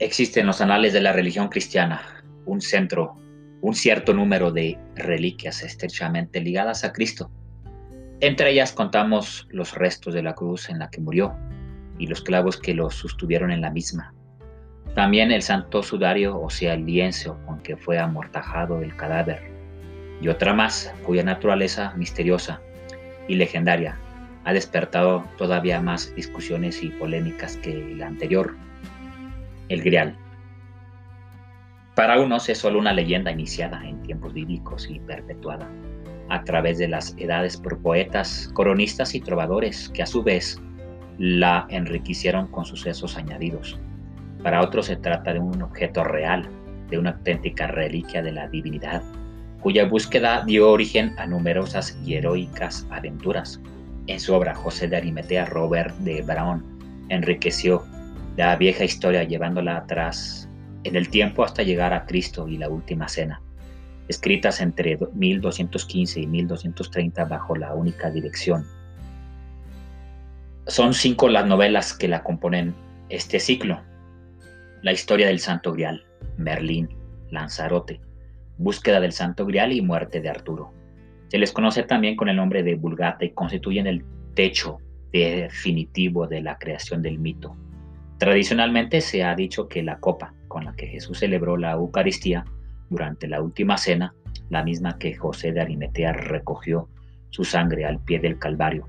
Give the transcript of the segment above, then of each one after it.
Existe en los anales de la religión cristiana un centro, un cierto número de reliquias estrechamente ligadas a Cristo. Entre ellas contamos los restos de la cruz en la que murió y los clavos que lo sostuvieron en la misma. También el santo sudario, o sea, el lienzo con que fue amortajado el cadáver, y otra más, cuya naturaleza misteriosa y legendaria ha despertado todavía más discusiones y polémicas que la anterior el Grial. Para unos es solo una leyenda iniciada en tiempos bíblicos y perpetuada a través de las edades por poetas, coronistas y trovadores que a su vez la enriquecieron con sucesos añadidos. Para otros se trata de un objeto real, de una auténtica reliquia de la divinidad, cuya búsqueda dio origen a numerosas y heroicas aventuras. En su obra, José de Arimetea Robert de Brown enriqueció la vieja historia llevándola atrás en el tiempo hasta llegar a Cristo y la última cena, escritas entre 1215 y 1230 bajo la única dirección. Son cinco las novelas que la componen este ciclo. La historia del Santo Grial, Merlín, Lanzarote, Búsqueda del Santo Grial y Muerte de Arturo. Se les conoce también con el nombre de Vulgata y constituyen el techo definitivo de la creación del mito. Tradicionalmente se ha dicho que la copa con la que Jesús celebró la Eucaristía durante la última cena, la misma que José de Arimetea recogió su sangre al pie del Calvario.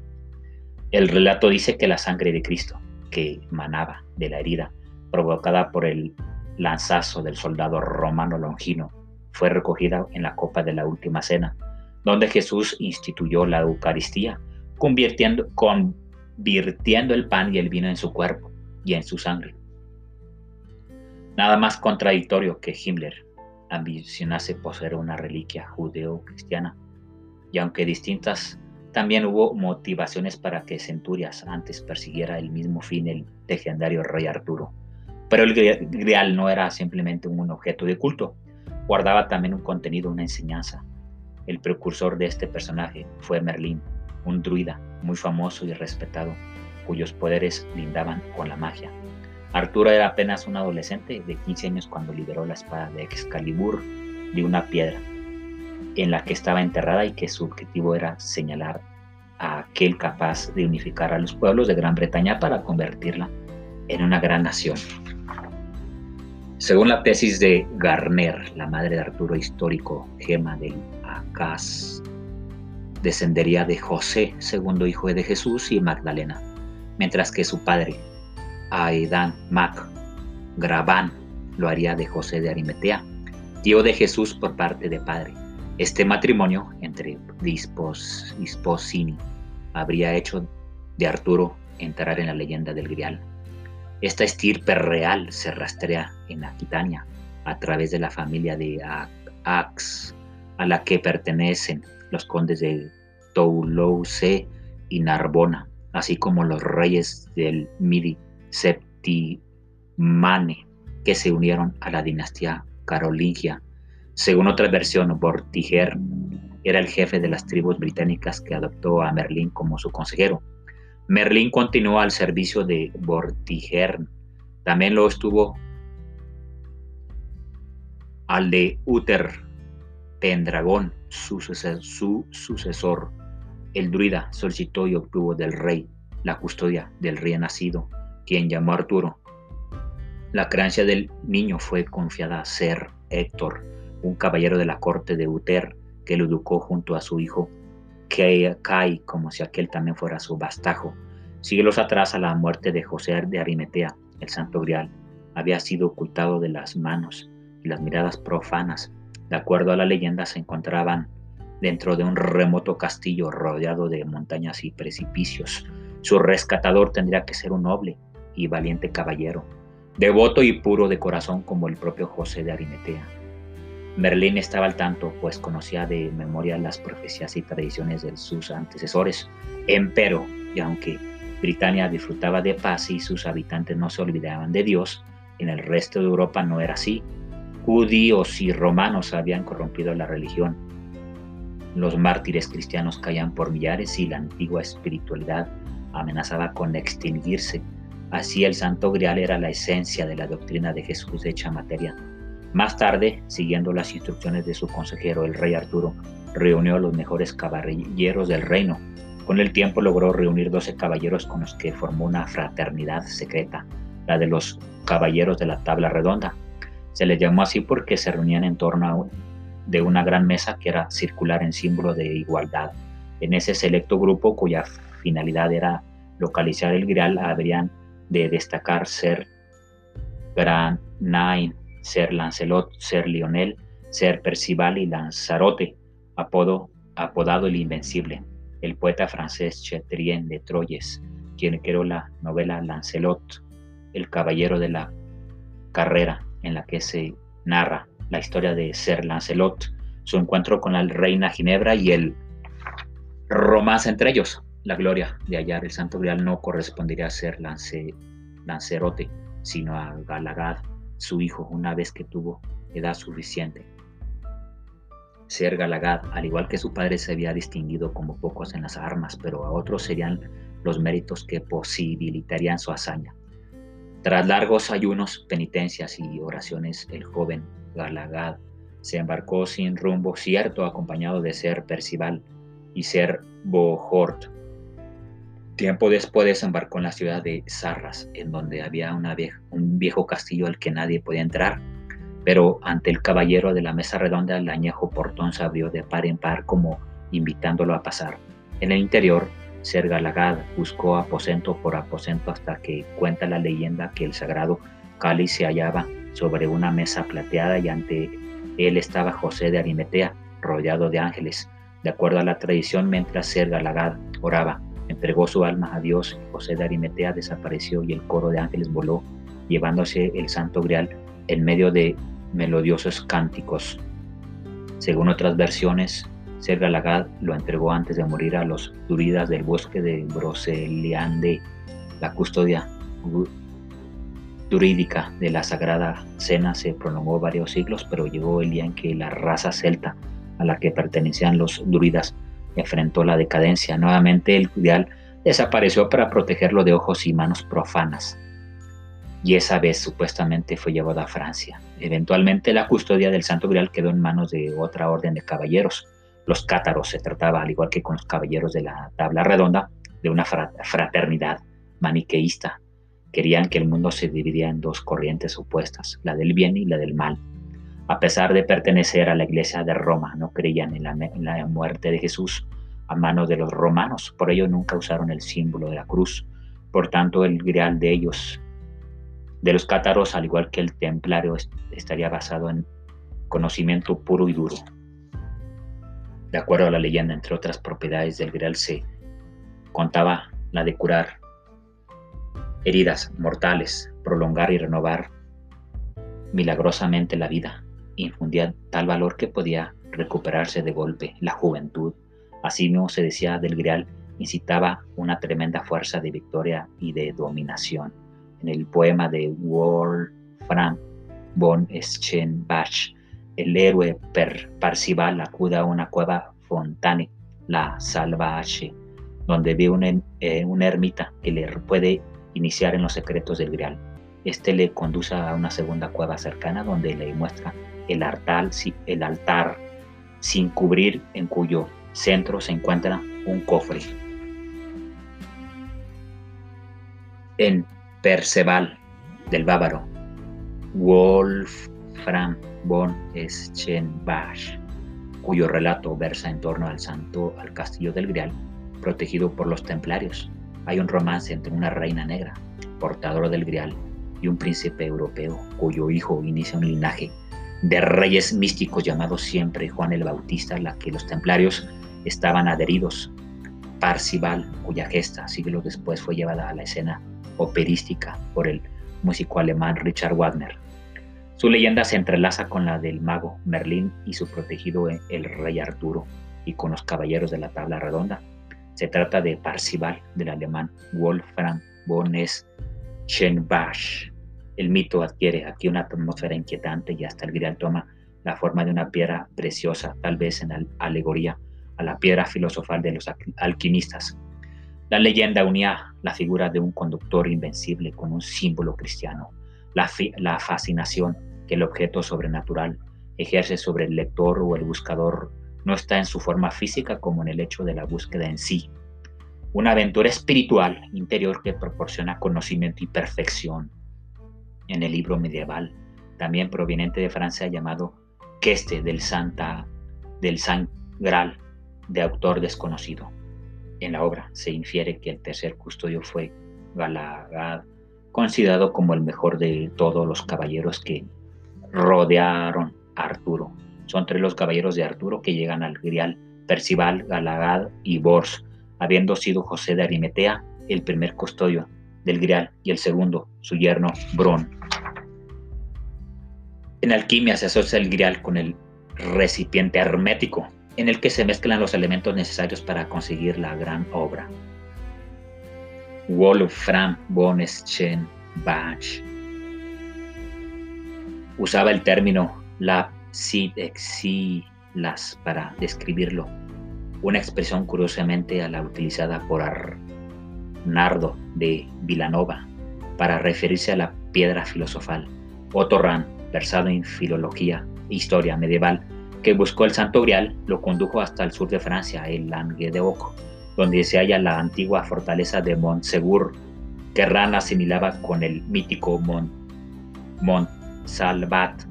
El relato dice que la sangre de Cristo, que manaba de la herida provocada por el lanzazo del soldado romano Longino, fue recogida en la copa de la última cena, donde Jesús instituyó la Eucaristía, convirtiendo, convirtiendo el pan y el vino en su cuerpo y en su sangre. Nada más contradictorio que Himmler ambicionase poseer una reliquia judeo-cristiana, y aunque distintas, también hubo motivaciones para que Centurias antes persiguiera el mismo fin el legendario rey Arturo. Pero el grial no era simplemente un objeto de culto, guardaba también un contenido, una enseñanza. El precursor de este personaje fue Merlín, un druida muy famoso y respetado cuyos poderes lindaban con la magia. Arturo era apenas un adolescente de 15 años cuando liberó la espada de Excalibur de una piedra en la que estaba enterrada y que su objetivo era señalar a aquel capaz de unificar a los pueblos de Gran Bretaña para convertirla en una gran nación. Según la tesis de Garner, la madre de Arturo histórico, Gema del Acaz, descendería de José, segundo hijo de Jesús, y Magdalena mientras que su padre, Aidan Mac Graban, lo haría de José de Arimetea, tío de Jesús por parte de padre. Este matrimonio entre Dispos, Disposini habría hecho de Arturo entrar en la leyenda del Grial. Esta estirpe real se rastrea en Aquitania a través de la familia de Ax, a la que pertenecen los condes de Toulouse y Narbona así como los reyes del Midi Septimane, que se unieron a la dinastía carolingia. Según otra versión, Vortiger era el jefe de las tribus británicas que adoptó a Merlín como su consejero. Merlín continuó al servicio de Vortiger. También lo estuvo al de Uther Pendragón, su sucesor. El druida solicitó y obtuvo del rey la custodia del rey nacido, quien llamó Arturo. La creencia del niño fue confiada a ser Héctor, un caballero de la corte de Uter, que lo educó junto a su hijo Kai, como si aquel también fuera su bastajo. Siglos atrás, a la muerte de José de Arimetea, el santo grial había sido ocultado de las manos y las miradas profanas. De acuerdo a la leyenda, se encontraban dentro de un remoto castillo rodeado de montañas y precipicios. Su rescatador tendría que ser un noble y valiente caballero, devoto y puro de corazón como el propio José de Arimetea. Merlín estaba al tanto, pues conocía de memoria las profecías y tradiciones de sus antecesores. Empero, y aunque Britania disfrutaba de paz y sus habitantes no se olvidaban de Dios, en el resto de Europa no era así. Judíos y romanos habían corrompido la religión los mártires cristianos caían por millares y la antigua espiritualidad amenazaba con extinguirse. Así el Santo Grial era la esencia de la doctrina de Jesús hecha materia. Más tarde, siguiendo las instrucciones de su consejero, el rey Arturo, reunió a los mejores caballeros del reino. Con el tiempo logró reunir 12 caballeros con los que formó una fraternidad secreta, la de los caballeros de la tabla redonda. Se les llamó así porque se reunían en torno de una gran mesa que era circular en símbolo de igualdad. En ese selecto grupo, cuya finalidad era localizar el Grial, habrían de destacar ser Granain, ser Lancelot, ser Lionel, ser Percival y Lanzarote, apodado el Invencible. El poeta francés Chatrien de Troyes, quien creó la novela Lancelot, el caballero de la carrera, en la que se narra la historia de Ser Lancelot, su encuentro con la reina Ginebra y el romance entre ellos. La gloria de hallar el Santo Grial no correspondería a ser Lance, Lancerote, sino a Galagad, su hijo, una vez que tuvo edad suficiente. Ser Galagad, al igual que su padre, se había distinguido como pocos en las armas, pero a otros serían los méritos que posibilitarían su hazaña. Tras largos ayunos, penitencias y oraciones, el joven Galagad se embarcó sin rumbo cierto, acompañado de Ser Percival y Ser Bohort, Tiempo después desembarcó en la ciudad de Sarras, en donde había un viejo castillo al que nadie podía entrar. Pero ante el caballero de la mesa redonda, el añejo portón se abrió de par en par como invitándolo a pasar. En el interior, Ser Galagad buscó aposento por aposento hasta que cuenta la leyenda que el sagrado cáliz se hallaba sobre una mesa plateada y ante él estaba José de Arimetea, rodeado de ángeles. De acuerdo a la tradición, mientras Ser Galagad oraba, entregó su alma a Dios, José de Arimetea desapareció y el coro de ángeles voló, llevándose el santo grial en medio de melodiosos cánticos. Según otras versiones, Ser Galagad lo entregó antes de morir a los duridas del bosque de Broceliande. La custodia jurídica de la Sagrada Cena se prolongó varios siglos, pero llegó el día en que la raza celta a la que pertenecían los duridas enfrentó la decadencia. Nuevamente el ideal desapareció para protegerlo de ojos y manos profanas. Y esa vez supuestamente fue llevado a Francia. Eventualmente la custodia del Santo Grial quedó en manos de otra orden de caballeros. Los cátaros se trataba, al igual que con los caballeros de la tabla redonda, de una fraternidad maniqueísta. Querían que el mundo se dividía en dos corrientes opuestas, la del bien y la del mal. A pesar de pertenecer a la iglesia de Roma, no creían en la, muerte de Jesús a mano de los romanos, por ello nunca usaron el símbolo de la cruz. Por tanto, el grial de ellos, de los cátaros, al igual que el templario, estaría basado en conocimiento puro y duro. De acuerdo a la leyenda, entre otras propiedades del grial se contaba la de curar heridas mortales, prolongar y renovar milagrosamente la vida, infundía tal valor que podía recuperarse de golpe la juventud. Así mismo se decía del Grial, incitaba una tremenda fuerza de victoria y de dominación. En el poema de Wolfram von Eschenbach, el héroe per Parcival acude a una cueva fontane, la Salvache, donde ve una, eh, una ermita que le puede iniciar en los secretos del Grial. Este le conduce a una segunda cueva cercana donde le muestra el altar, el altar sin cubrir en cuyo centro se encuentra un cofre. En Perceval del bávaro, Wolfram von Eschenbach, cuyo relato versa en torno al santo al castillo del Grial, protegido por los templarios. Hay un romance entre una reina negra, portadora del Grial, y un príncipe europeo, cuyo hijo inicia un linaje de reyes místicos llamados siempre Juan el Bautista, a la que los templarios estaban adheridos. Parcival, cuya gesta siglos después fue llevada a la escena operística por el músico alemán Richard Wagner. Su leyenda se entrelaza con la del mago Merlín y su protegido el rey Arturo y con los caballeros de la tabla redonda. Se trata de Parcival del alemán Wolfram von Schenbach, el mito adquiere aquí una atmósfera inquietante y hasta el grial toma la forma de una piedra preciosa, tal vez en alegoría a la piedra filosofal de los alquimistas. La leyenda unía la figura de un conductor invencible con un símbolo cristiano, la, la fascinación que el objeto sobrenatural ejerce sobre el lector o el buscador no está en su forma física como en el hecho de la búsqueda en sí. Una aventura espiritual interior que proporciona conocimiento y perfección. En el libro medieval, también proveniente de Francia llamado Queste del Santa del San Graal, de autor desconocido. En la obra se infiere que el tercer custodio fue Galagad, considerado como el mejor de todos los caballeros que rodearon a Arturo son tres los caballeros de Arturo que llegan al Grial, Percival, Galagad y Bors, habiendo sido José de Arimetea el primer custodio del Grial y el segundo, su yerno Bron. En alquimia se asocia el Grial con el recipiente hermético, en el que se mezclan los elementos necesarios para conseguir la gran obra. Wolfram von Bach usaba el término la Sid exilas para describirlo, una expresión curiosamente a la utilizada por Arnardo de Vilanova para referirse a la piedra filosofal. Otto Rahn, versado en filología e historia medieval, que buscó el Santo Grial, lo condujo hasta el sur de Francia, el Languedoc, donde se halla la antigua fortaleza de Montsegur, que Rahn asimilaba con el mítico Mont, Montsalvat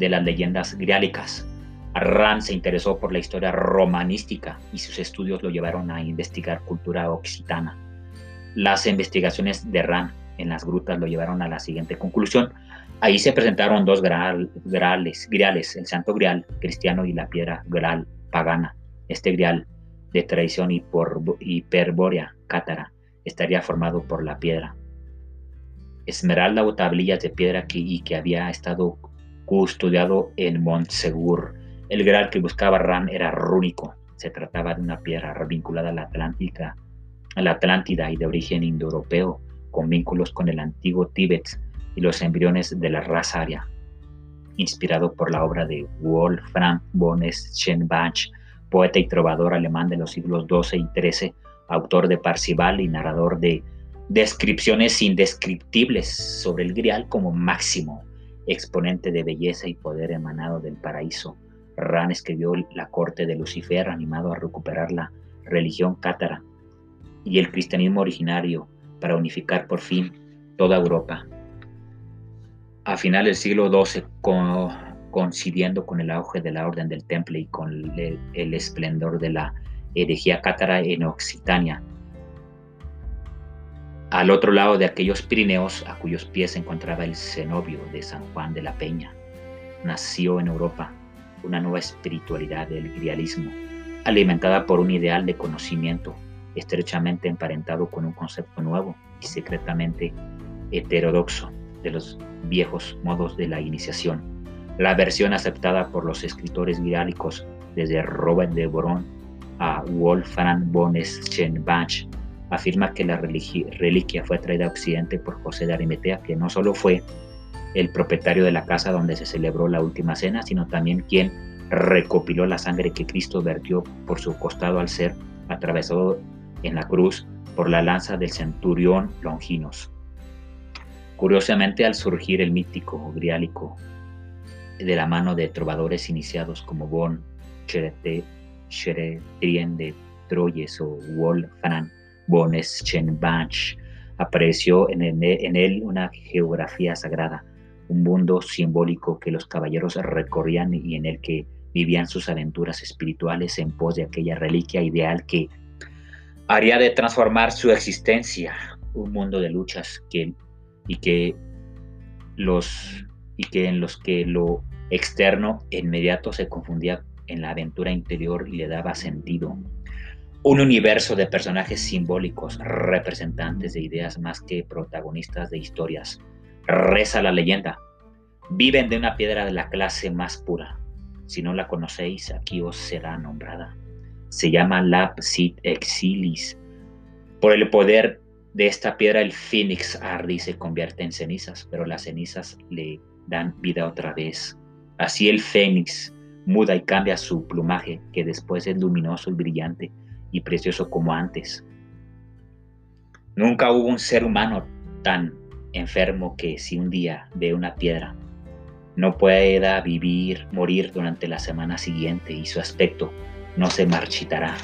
de las leyendas griálicas. Arran se interesó por la historia romanística y sus estudios lo llevaron a investigar cultura occitana. Las investigaciones de Ran en las grutas lo llevaron a la siguiente conclusión. Ahí se presentaron dos grales, griales, el santo grial cristiano y la piedra grial pagana. Este grial de tradición hiperbórea cátara estaría formado por la piedra esmeralda o tablillas de piedra que había estado custodiado en Montsegur. El Graal que buscaba Ran era rúnico. Se trataba de una piedra vinculada a la Atlántida y de origen indoeuropeo, con vínculos con el antiguo Tíbet y los embriones de la raza aria. Inspirado por la obra de Wolfram von Schenbach, poeta y trovador alemán de los siglos XII y XIII, autor de Parcival y narrador de descripciones indescriptibles sobre el Grial como máximo exponente de belleza y poder emanado del paraíso. Ran escribió La corte de Lucifer, animado a recuperar la religión cátara y el cristianismo originario para unificar por fin toda Europa. A final del siglo XII, coincidiendo con el auge de la Orden del Temple y con el, el esplendor de la herejía cátara en Occitania, al otro lado de aquellos Pirineos a cuyos pies se encontraba el cenobio de San Juan de la Peña, nació en Europa una nueva espiritualidad del grialismo, alimentada por un ideal de conocimiento estrechamente emparentado con un concepto nuevo y secretamente heterodoxo de los viejos modos de la iniciación. La versión aceptada por los escritores griálicos desde Robert de Boron a Wolfram von Schenbach afirma que la reliquia fue traída a Occidente por José de Arimetea, que no solo fue el propietario de la casa donde se celebró la última cena, sino también quien recopiló la sangre que Cristo vertió por su costado al ser atravesado en la cruz por la lanza del centurión Longinos. Curiosamente, al surgir el mítico griálico de la mano de trovadores iniciados como Bon Cheretrien de Troyes o Wolfram Boneschenbach. Apareció en, él una geografía sagrada, un mundo simbólico que los caballeros recorrían y en el que vivían sus aventuras espirituales en pos de aquella reliquia ideal que haría de transformar su existencia, un mundo de luchas y que los y que en los que lo externo inmediato se confundía en la aventura interior y le daba sentido un universo de personajes simbólicos, representantes de ideas más que protagonistas de historias. Reza la leyenda. Viven de una piedra de la clase más pura. Si no la conocéis, aquí os será nombrada. Se llama Lapsit Exilis. Por el poder de esta piedra, el Phoenix arde y se convierte en cenizas, pero las cenizas le dan vida otra vez. Así el Fénix muda y cambia su plumaje, que después es luminoso y brillante, y precioso como antes. Nunca hubo un ser humano tan enfermo que si un día ve una piedra no pueda vivir, morir durante la semana siguiente y su aspecto no se marchitará.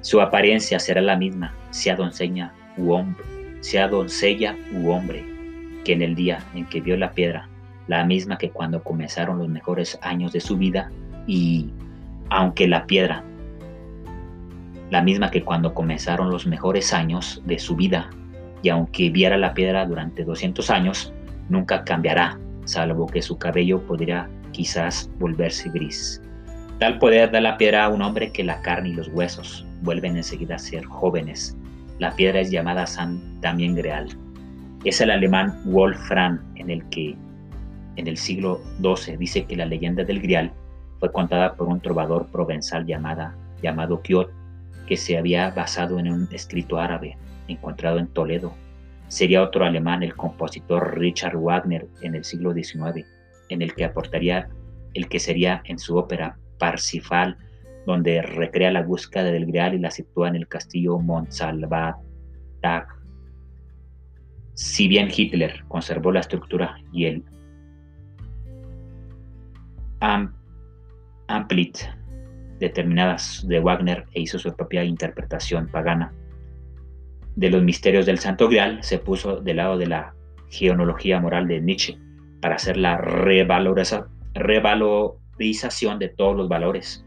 Su apariencia será la misma, sea doncella u hombre, sea doncella u hombre, que en el día en que vio la piedra, la misma que cuando comenzaron los mejores años de su vida y aunque la piedra, la misma que cuando comenzaron los mejores años de su vida y aunque viera la piedra durante 200 años, nunca cambiará, salvo que su cabello podría quizás volverse gris. Tal poder da la piedra a un hombre que la carne y los huesos vuelven enseguida a ser jóvenes. La piedra es llamada San también Greal. Es el alemán Wolfram en el que en el siglo XII dice que la leyenda del Grial fue contada por un trovador provenzal llamada, llamado Kiot, que se había basado en un escrito árabe encontrado en Toledo. Sería otro alemán el compositor Richard Wagner en el siglo XIX, en el que aportaría el que sería en su ópera Parsifal, donde recrea la búsqueda del Grial y la sitúa en el castillo Montsalvat. Si bien Hitler conservó la estructura y el amplit determinadas de Wagner e hizo su propia interpretación pagana de los misterios del Santo Grial, se puso del lado de la geonología moral de Nietzsche para hacer la revalorización de todos los valores.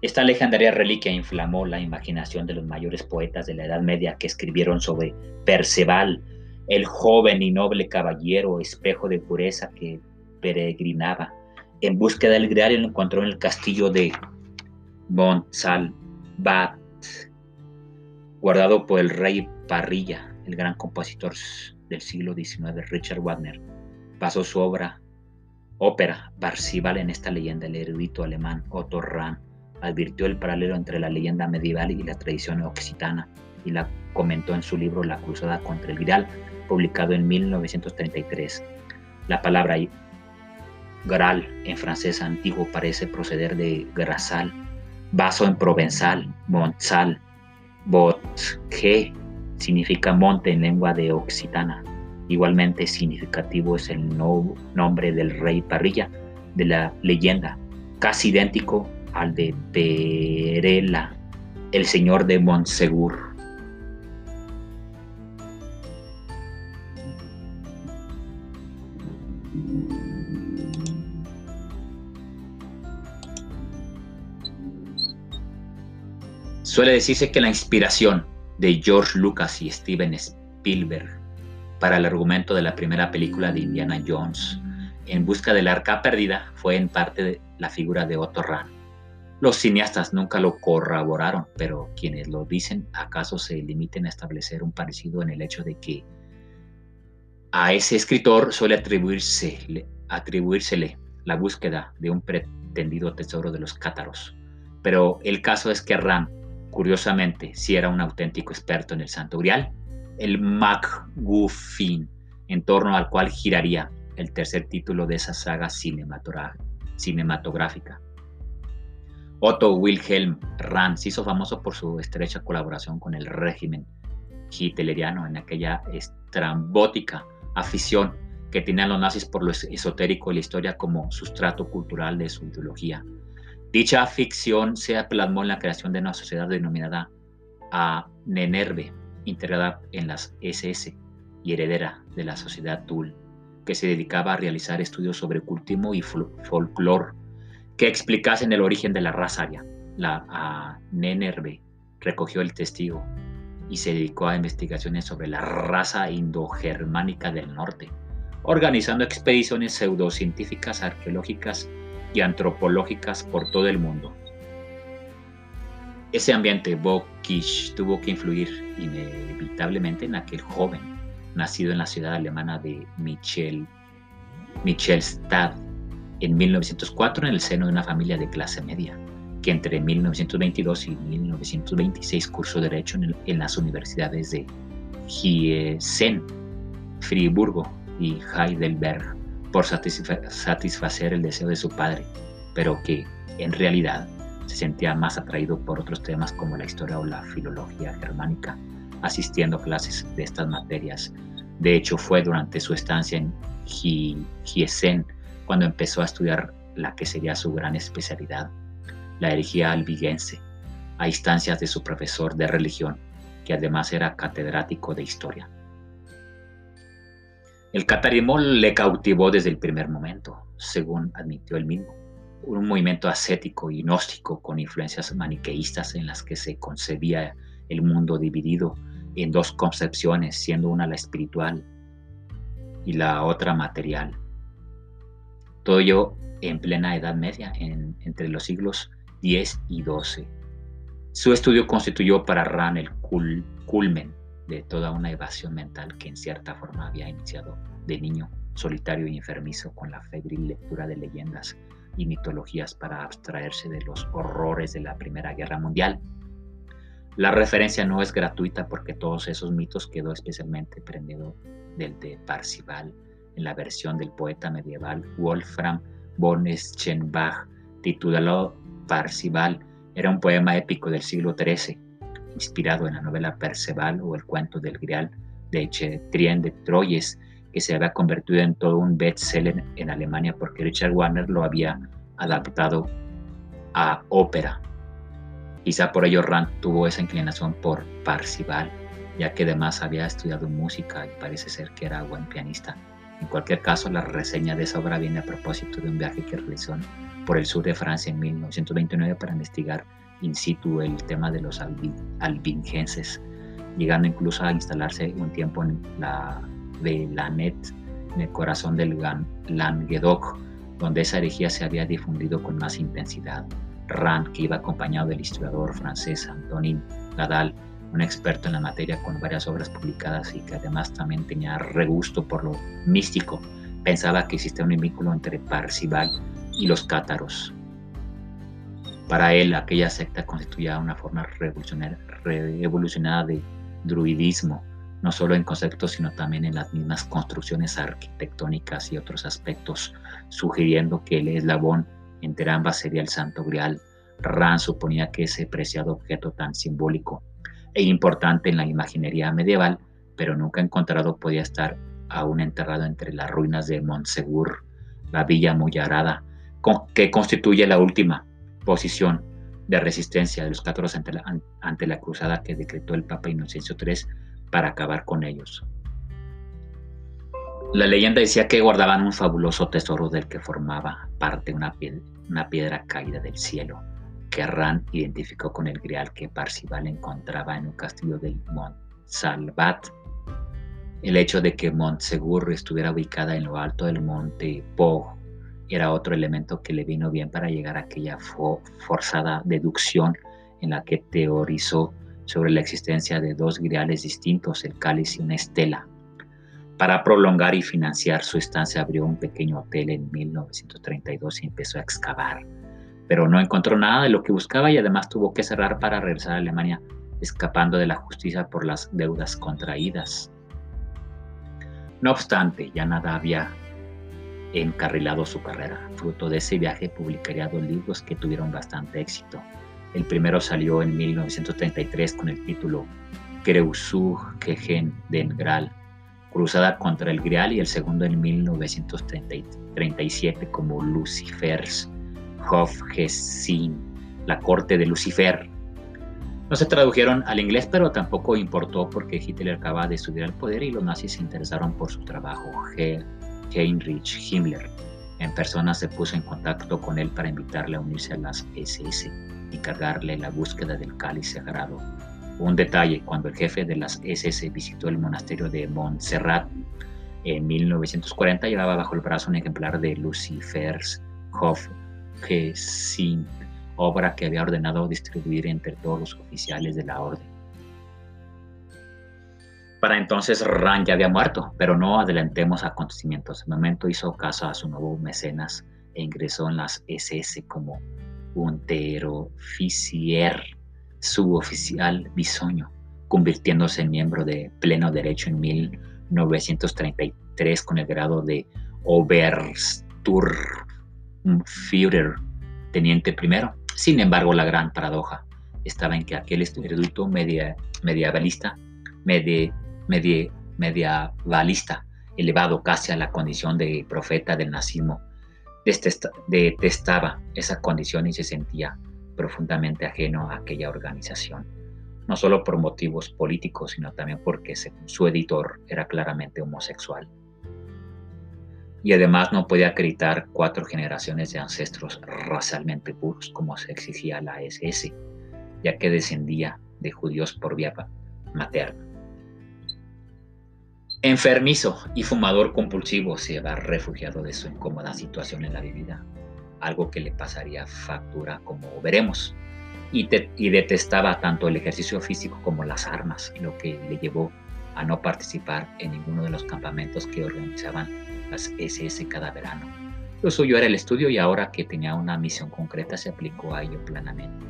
Esta legendaria reliquia inflamó la imaginación de los mayores poetas de la Edad Media que escribieron sobre Perceval, el joven y noble caballero, espejo de pureza que peregrinaba en búsqueda del Grial lo encontró en el castillo de Montsalvat, guardado por el rey Parrilla, el gran compositor del siglo XIX, Richard Wagner. Pasó su obra, ópera Parcival en esta leyenda. El erudito alemán Otto Rahn advirtió el paralelo entre la leyenda medieval y la tradición occitana y la comentó en su libro La cruzada contra el Grial, publicado en 1933. La palabra Graal en francés antiguo parece proceder de grasal, vaso en provenzal, montsal, que significa monte en lengua de occitana. Igualmente significativo es el nombre del rey Parrilla de la leyenda, casi idéntico al de Perela, el señor de Montsegur. Suele decirse que la inspiración de George Lucas y Steven Spielberg para el argumento de la primera película de Indiana Jones, En busca del arca perdida, fue en parte la figura de Otto Rahn. Los cineastas nunca lo corroboraron, pero quienes lo dicen acaso se limiten a establecer un parecido en el hecho de que a ese escritor suele atribuirse, atribuírsele la búsqueda de un pretendido tesoro de los cátaros. Pero el caso es que Rahn Curiosamente, si era un auténtico experto en el Santo Grial, el MacGuffin, en torno al cual giraría el tercer título de esa saga cinematográfica. Otto Wilhelm Rand se hizo famoso por su estrecha colaboración con el régimen hitleriano en aquella estrambótica afición que tenían los nazis por lo esotérico de la historia como sustrato cultural de su ideología Dicha ficción se plasmó en la creación de una sociedad denominada a Nenerve, integrada en las SS y heredera de la sociedad Tul, que se dedicaba a realizar estudios sobre cultismo y folclore que explicasen el origen de la raza aria. La Nenerve recogió el testigo y se dedicó a investigaciones sobre la raza indogermánica del norte, organizando expediciones pseudocientíficas, arqueológicas y antropológicas por todo el mundo. Ese ambiente Bokish tuvo que influir inevitablemente en aquel joven, nacido en la ciudad alemana de Michel, Michelstadt en 1904 en el seno de una familia de clase media, que entre 1922 y 1926 cursó Derecho en, las universidades de Gießen, Friburgo y Heidelberg por satisfacer el deseo de su padre, pero que en realidad se sentía más atraído por otros temas como la historia o la filología germánica, asistiendo a clases de estas materias. De hecho, fue durante su estancia en Giesen cuando empezó a estudiar la que sería su gran especialidad, la herejía albigense, a instancias de su profesor de religión, que además era catedrático de historia. El catarismo le cautivó desde el primer momento, según admitió él mismo. Un movimiento ascético y gnóstico con influencias maniqueístas en las que se concebía el mundo dividido en dos concepciones, siendo una la espiritual y la otra material. Todo ello en plena Edad Media, entre los siglos X y XII. Su estudio constituyó para Rand el culmen de toda una evasión mental que en cierta forma había iniciado de niño solitario y enfermizo con la febril lectura de leyendas y mitologías para abstraerse de los horrores de la Primera Guerra Mundial. La referencia no es gratuita porque todos esos mitos quedó especialmente prendido del de Parcival en la versión del poeta medieval Wolfram von Eschenbach titulado Parcival. Era un poema épico del siglo XIII, inspirado en la novela Perceval o el cuento del Grial de Chetrien de Troyes, que se había convertido en todo un bestseller en Alemania porque Richard Wagner lo había adaptado a ópera. Quizá por ello Rand tuvo esa inclinación por Parcival, ya que además había estudiado música y parece ser que era buen pianista. En cualquier caso, la reseña de esa obra viene a propósito de un viaje que realizó por el sur de Francia en 1929 para investigar in situ el tema de los albingenses, llegando incluso a instalarse un tiempo en la de Lanet, en el corazón del Languedoc, donde esa herejía se había difundido con más intensidad. Rand, que iba acompañado del historiador francés Antonin Gadal, un experto en la materia con varias obras publicadas y que además también tenía regusto por lo místico, pensaba que existía un vínculo entre Parcival y los cátaros. Para él, aquella secta constituía una forma revolucionada de druidismo, no solo en conceptos, sino también en las mismas construcciones arquitectónicas y otros aspectos, sugiriendo que el eslabón entre ambas sería el Santo Grial. Rand suponía que ese preciado objeto tan simbólico e importante en la imaginería medieval, pero nunca encontrado podía estar aún enterrado entre las ruinas de Montsegur, la villa Mullarada, que constituye la última posición de resistencia de los cátaros ante la, cruzada que decretó el Papa Inocencio III para acabar con ellos. La leyenda decía que guardaban un fabuloso tesoro del que formaba parte una, piedra caída del cielo que Rand identificó con el grial que Parcival encontraba en un castillo del Montsalvat. El hecho de que Montsegur estuviera ubicada en lo alto del monte Po era otro elemento que le vino bien para llegar a aquella forzada deducción en la que teorizó sobre la existencia de dos griales distintos, el cáliz y una estela. Para prolongar y financiar su estancia abrió un pequeño hotel en 1932 y empezó a excavar pero no encontró nada de lo que buscaba y además tuvo que cerrar para regresar a Alemania, escapando de la justicia por las deudas contraídas. No obstante, ya nada había encarrilado su carrera. Fruto de ese viaje publicaría dos libros que tuvieron bastante éxito. El primero salió en 1933 con el título Kreuzug gegen den Graal, Cruzada contra el Grial, y el segundo en 1937 como Lucifers, Hofgesin, la corte de Lucifer. No se tradujeron al inglés, pero tampoco importó porque Hitler acababa de subir al poder y los nazis se interesaron por su trabajo. Heinrich Himmler en persona se puso en contacto con él para invitarle a unirse a las SS y cargarle la búsqueda del cáliz sagrado. Un detalle, cuando el jefe de las SS visitó el monasterio de Montserrat en 1940, llevaba bajo el brazo un ejemplar de Lucifer's Hof que sin obra que había ordenado distribuir entre todos los oficiales de la orden. Para entonces Ran ya había muerto, pero no adelantemos acontecimientos. En momento hizo caso a su nuevo mecenas e ingresó en las SS como unterofficier, suboficial bisoño, convirtiéndose en miembro de pleno derecho en 1933 con el grado de Obersturm Führer, teniente primero. Sin embargo, la gran paradoja estaba en que aquel erudito medievalista medievalista, elevado casi a la condición de profeta del nazismo, detestaba esa condición y se sentía profundamente ajeno a aquella organización, no solo por motivos políticos, sino también porque su editor era claramente homosexual. Y además no podía acreditar cuatro generaciones de ancestros racialmente puros como se exigía la SS, ya que descendía de judíos por vía materna. Enfermizo y fumador compulsivo se va refugiado de su incómoda situación en la vida, algo que le pasaría factura como veremos, y, y, detestaba tanto el ejercicio físico como las armas, lo que le llevó a no participar en ninguno de los campamentos que organizaban las SS cada verano. Lo suyo era el estudio y ahora que tenía una misión concreta se aplicó a ello plenamente,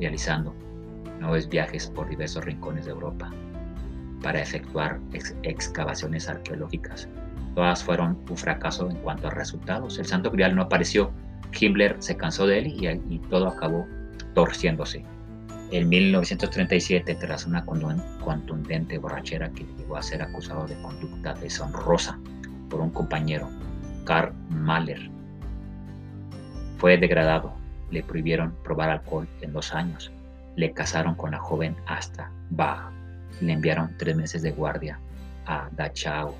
realizando nuevos viajes por diversos rincones de Europa, para efectuar excavaciones arqueológicas. Todas fueron un fracaso en cuanto a resultados. El Santo Grial no apareció, Himmler se cansó de él y, todo acabó torciéndose. En 1937, tras una contundente borrachera que llegó a ser acusado de conducta deshonrosa por un compañero, Karl Mahler, fue degradado. Le prohibieron probar alcohol en dos años. Le casaron con la joven hasta Bach le enviaron tres meses de guardia a Dachau.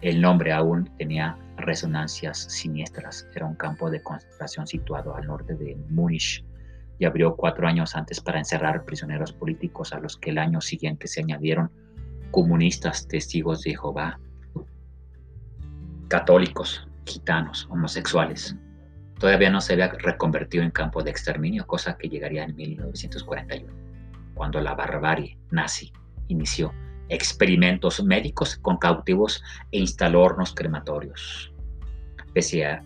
El nombre aún tenía resonancias siniestras. Era un campo de concentración situado al norte de Múnich y abrió cuatro años antes para encerrar prisioneros políticos a los que el año siguiente se añadieron comunistas, testigos de Jehová, católicos, gitanos, homosexuales. Todavía no se había reconvertido en campo de exterminio, cosa que llegaría en 1941, cuando la barbarie nazi inició experimentos médicos con cautivos e instaló hornos crematorios. Pese a,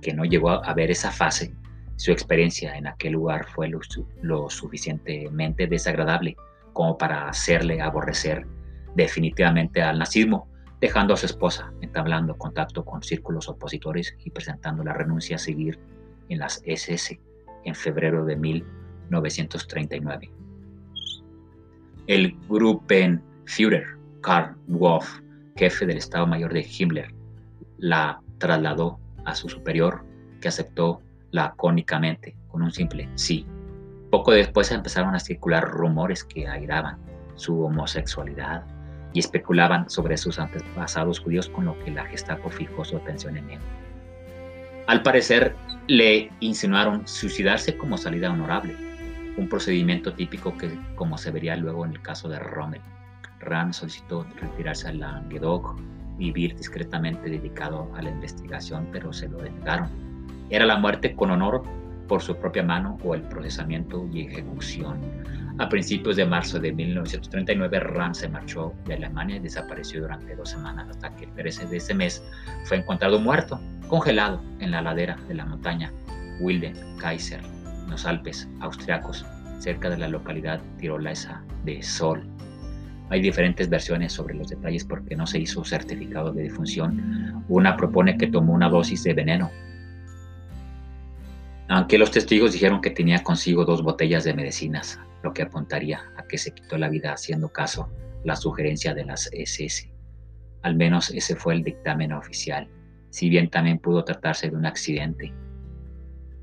que no llegó a ver esa fase, su experiencia en aquel lugar fue lo, suficientemente desagradable como para hacerle aborrecer definitivamente al nazismo, dejando a su esposa, entablando contacto con círculos opositores y presentando la renuncia a seguir en las SS en febrero de 1939. El Gruppenführer Karl Wolf, jefe del Estado Mayor de Himmler, la trasladó a su superior, que aceptó lacónicamente con un simple sí. Poco después empezaron a circular rumores que airaban su homosexualidad y especulaban sobre sus antepasados judíos, con lo que la Gestapo fijó su atención en él. Al parecer, le insinuaron suicidarse como salida honorable, un procedimiento típico que, como se vería luego en el caso de Rommel. Rand solicitó retirarse a Languedoc, vivir discretamente dedicado a la investigación, pero se lo denegaron. Era la muerte con honor por su propia mano o el procesamiento y ejecución. A principios de marzo de 1939, Rand se marchó de Alemania y desapareció durante dos semanas hasta que el 13 de ese mes fue encontrado muerto, congelado en la ladera de la montaña Wilden Kaiser los Alpes austriacos, cerca de la localidad tirolesa de Sol. Hay diferentes versiones sobre los detalles porque no se hizo certificado de difunción. Una propone que tomó una dosis de veneno, aunque los testigos dijeron que tenía consigo dos botellas de medicinas, lo que apuntaría a que se quitó la vida haciendo caso la sugerencia de las SS. Al menos ese fue el dictamen oficial, si bien también pudo tratarse de un accidente.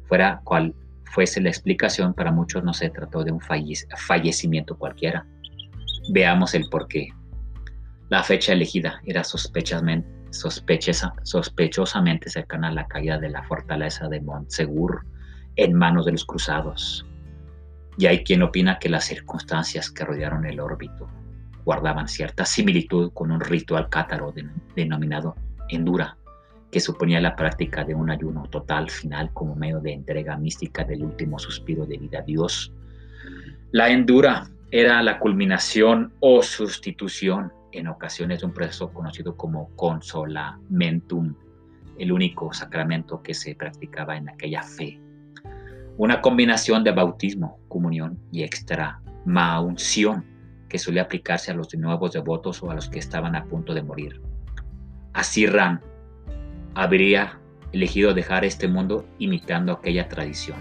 Fuera cual fuese la explicación, para muchos no se trató de un fallecimiento cualquiera. Veamos el porqué. La fecha elegida era sospechosamente cercana a la caída de la fortaleza de Montsegur en manos de los cruzados. Y hay quien opina que las circunstancias que rodearon el órbito guardaban cierta similitud con un ritual cátaro denominado Endura, que suponía la práctica de un ayuno total final como medio de entrega mística del último suspiro de vida a Dios. La endura era la culminación o sustitución en ocasiones de un proceso conocido como consolamentum, el único sacramento que se practicaba en aquella fe. Una combinación de bautismo, comunión y extramaunción que suele aplicarse a los nuevos devotos o a los que estaban a punto de morir. Así Ran habría elegido dejar este mundo imitando aquella tradición.